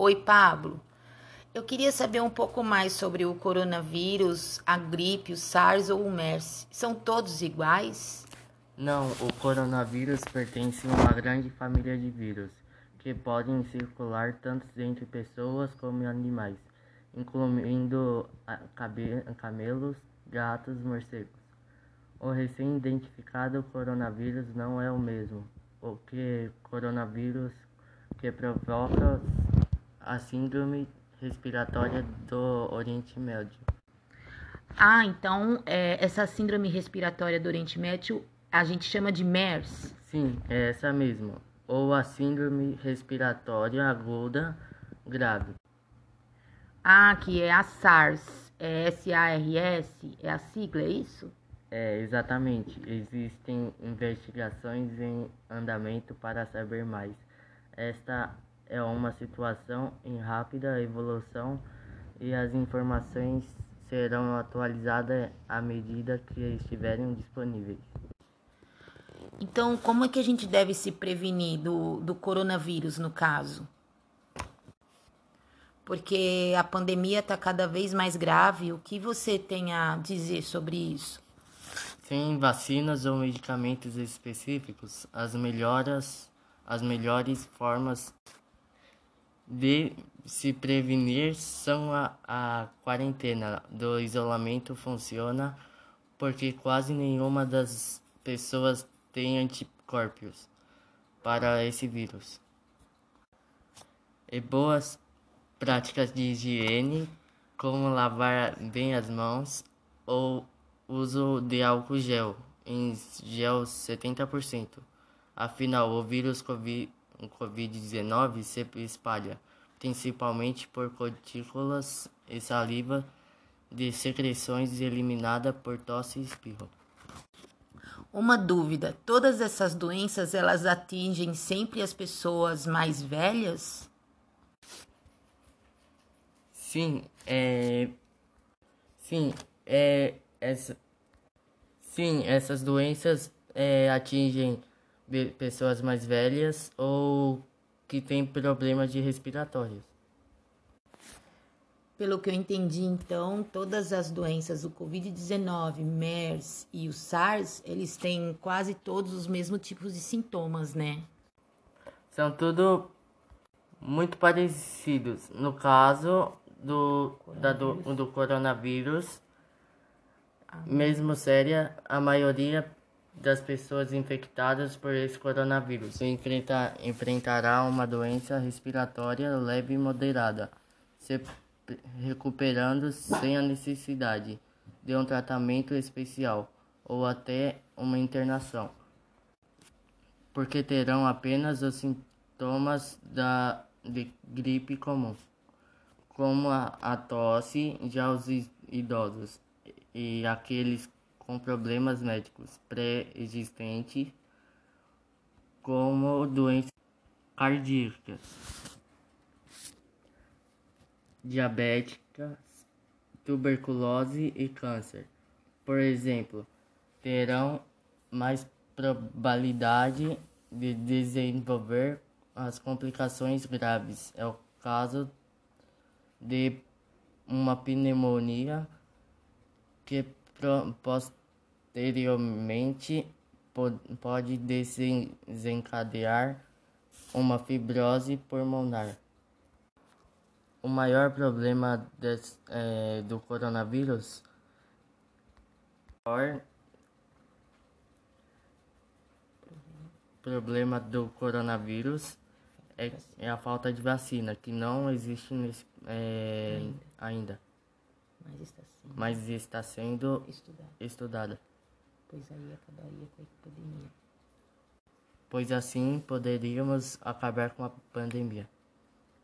Oi, Pablo. Eu queria saber um pouco mais sobre o coronavírus, a gripe, o SARS ou o MERS. São todos iguais? Não, o coronavírus pertence a uma grande família de vírus que podem circular tanto entre pessoas como animais, incluindo camelos, gatos, morcegos. O recém-identificado coronavírus não é o mesmo o que coronavírus que provoca a síndrome respiratória do Oriente Médio. Ah, então é, essa síndrome respiratória do Oriente Médio a gente chama de MERS? Sim, é essa mesmo. Ou a síndrome respiratória aguda grave. Ah, que é a SARS. É S-A-R-S? É a sigla, é isso? É, exatamente. Existem investigações em andamento para saber mais. Esta é uma situação em rápida evolução e as informações serão atualizadas à medida que estiverem disponíveis. Então, como é que a gente deve se prevenir do, do coronavírus, no caso? Porque a pandemia está cada vez mais grave. O que você tem a dizer sobre isso? Sem vacinas ou medicamentos específicos, as melhoras, as melhores formas de se prevenir são a, a quarentena do isolamento funciona porque quase nenhuma das pessoas tem anticorpos para esse vírus. E boas práticas de higiene, como lavar bem as mãos ou uso de álcool gel, em gel 70%. Afinal, o vírus COVID o Covid-19 se espalha principalmente por gotículas e saliva de secreções eliminada por tosse e espirro. Uma dúvida: todas essas doenças elas atingem sempre as pessoas mais velhas? Sim, é Sim, é essa Sim, essas doenças é, atingem pessoas mais velhas ou que têm problemas de respiratórios. Pelo que eu entendi, então, todas as doenças, o Covid-19, MERS e o SARS, eles têm quase todos os mesmos tipos de sintomas, né? São tudo muito parecidos. No caso do, da, do, do coronavírus, ah. mesmo séria, a maioria das pessoas infectadas por esse coronavírus. Enfrenta, enfrentará uma doença respiratória leve e moderada, se recuperando sem a necessidade de um tratamento especial ou até uma internação, porque terão apenas os sintomas da de gripe comum, como a, a tosse, já os idosos e aqueles com problemas médicos pré-existentes, como doenças cardíacas, diabéticas, tuberculose e câncer, por exemplo, terão mais probabilidade de desenvolver as complicações graves. É o caso de uma pneumonia que posteriormente pode desencadear uma fibrose pulmonar. O maior problema des, é, do coronavírus o problema do coronavírus é, é, a falta de vacina, que não existe nesse, é, ainda. ainda. Mas está sendo, mas está sendo estudada. estudada. Pois aí acabaria com a epidemia. Pois assim poderíamos acabar com a pandemia.